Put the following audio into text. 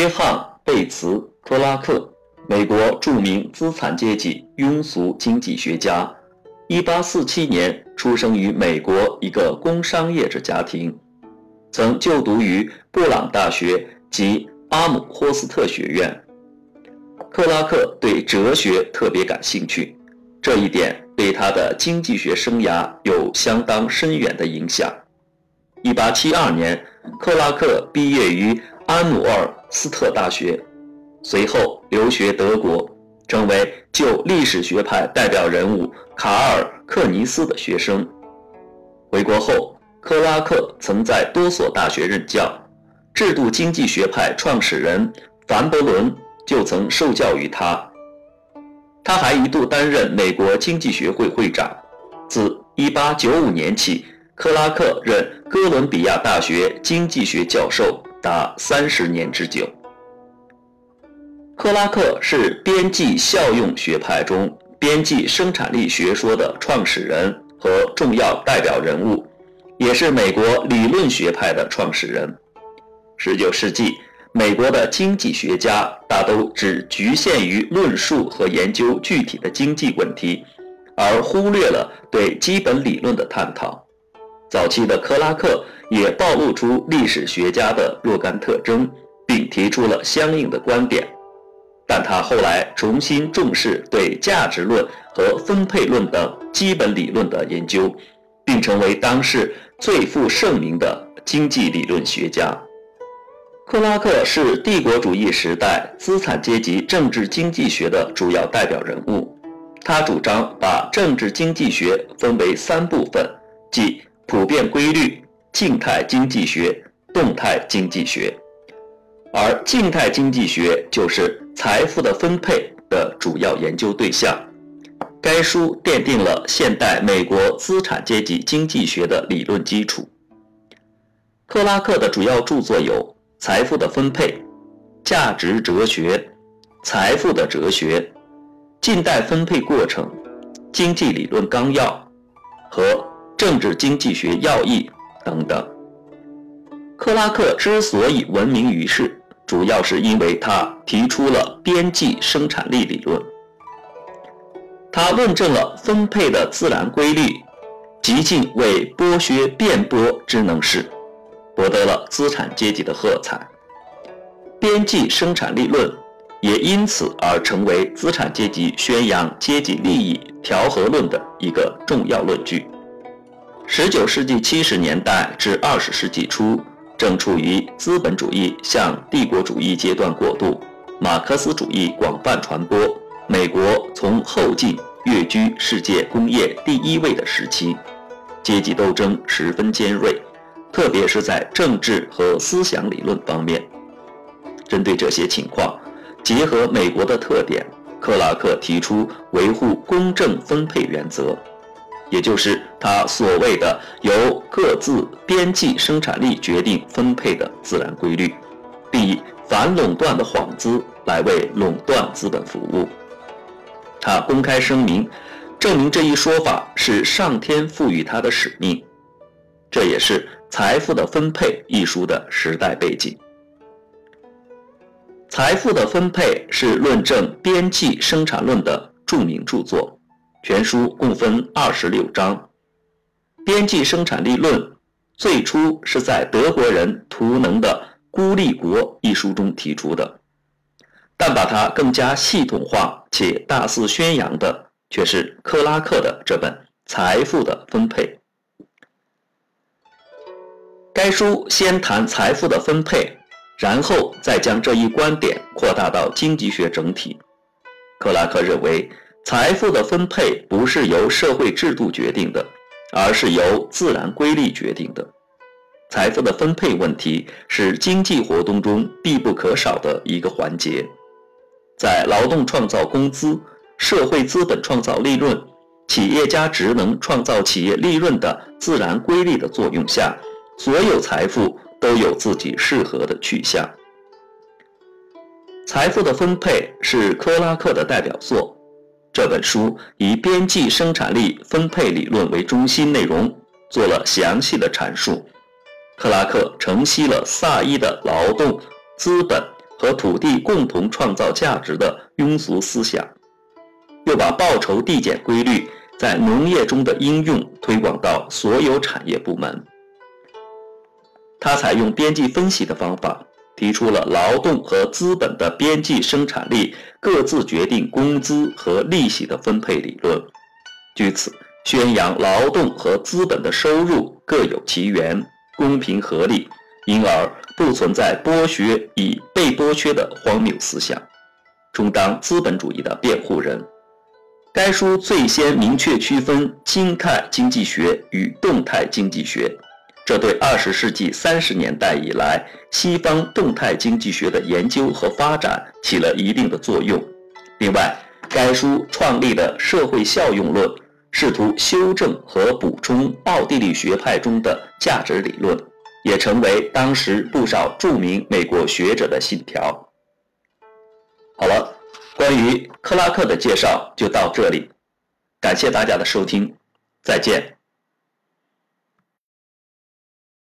约翰·贝茨·克拉克，美国著名资产阶级庸俗经济学家，1847年出生于美国一个工商业者家庭，曾就读于布朗大学及阿姆霍斯特学院。克拉克对哲学特别感兴趣，这一点对他的经济学生涯有相当深远的影响。1872年，克拉克毕业于安努尔斯特大学，随后留学德国，成为旧历史学派代表人物卡尔克尼斯的学生。回国后，克拉克曾在多所大学任教，制度经济学派创始人凡伯伦就曾受教于他。他还一度担任美国经济学会会长。自1895年起。克拉克任哥伦比亚大学经济学教授达三十年之久。克拉克是边际效用学派中边际生产力学说的创始人和重要代表人物，也是美国理论学派的创始人。十九世纪，美国的经济学家大都只局限于论述和研究具体的经济问题，而忽略了对基本理论的探讨。早期的克拉克也暴露出历史学家的若干特征，并提出了相应的观点，但他后来重新重视对价值论和分配论等基本理论的研究，并成为当世最负盛名的经济理论学家。克拉克是帝国主义时代资产阶级政治经济学的主要代表人物，他主张把政治经济学分为三部分，即。普遍规律、静态经济学、动态经济学，而静态经济学就是财富的分配的主要研究对象。该书奠定了现代美国资产阶级经济学的理论基础。克拉克的主要著作有《财富的分配》《价值哲学》《财富的哲学》《近代分配过程》《经济理论纲要》和。政治经济学要义等等。克拉克之所以闻名于世，主要是因为他提出了边际生产力理论。他论证了分配的自然规律，极尽为剥削辩驳之能事，博得了资产阶级的喝彩。边际生产力论也因此而成为资产阶级宣扬阶级利益调和论的一个重要论据。十九世纪七十年代至二十世纪初，正处于资本主义向帝国主义阶段过渡，马克思主义广泛传播，美国从后进跃居世界工业第一位的时期，阶级斗争十分尖锐，特别是在政治和思想理论方面。针对这些情况，结合美国的特点，克拉克提出维护公正分配原则。也就是他所谓的由各自边际生产力决定分配的自然规律，并以反垄断的幌子来为垄断资本服务。他公开声明，证明这一说法是上天赋予他的使命。这也是《财富的分配》一书的时代背景。《财富的分配》是论证边际生产论的著名著作。全书共分二十六章，《边际生产力论》最初是在德国人图能的《孤立国》一书中提出的，但把它更加系统化且大肆宣扬的，却是克拉克的这本《财富的分配》。该书先谈财富的分配，然后再将这一观点扩大到经济学整体。克拉克认为。财富的分配不是由社会制度决定的，而是由自然规律决定的。财富的分配问题是经济活动中必不可少的一个环节。在劳动创造工资、社会资本创造利润、企业家职能创造企业利润的自然规律的作用下，所有财富都有自己适合的去向。财富的分配是克拉克的代表作。这本书以边际生产力分配理论为中心内容，做了详细的阐述。克拉克承袭了萨伊的劳动、资本和土地共同创造价值的庸俗思想，又把报酬递减规律在农业中的应用推广到所有产业部门。他采用边际分析的方法，提出了劳动和资本的边际生产力各自决定工资和利息的分配理论，据此宣扬劳动和资本的收入各有其源，公平合理。因而不存在剥削与被剥削的荒谬思想，充当资本主义的辩护人。该书最先明确区分静态经济学与动态经济学，这对二十世纪三十年代以来西方动态经济学的研究和发展起了一定的作用。另外，该书创立的社会效用论，试图修正和补充奥地利学派中的价值理论。也成为当时不少著名美国学者的信条。好了，关于克拉克的介绍就到这里，感谢大家的收听，再见。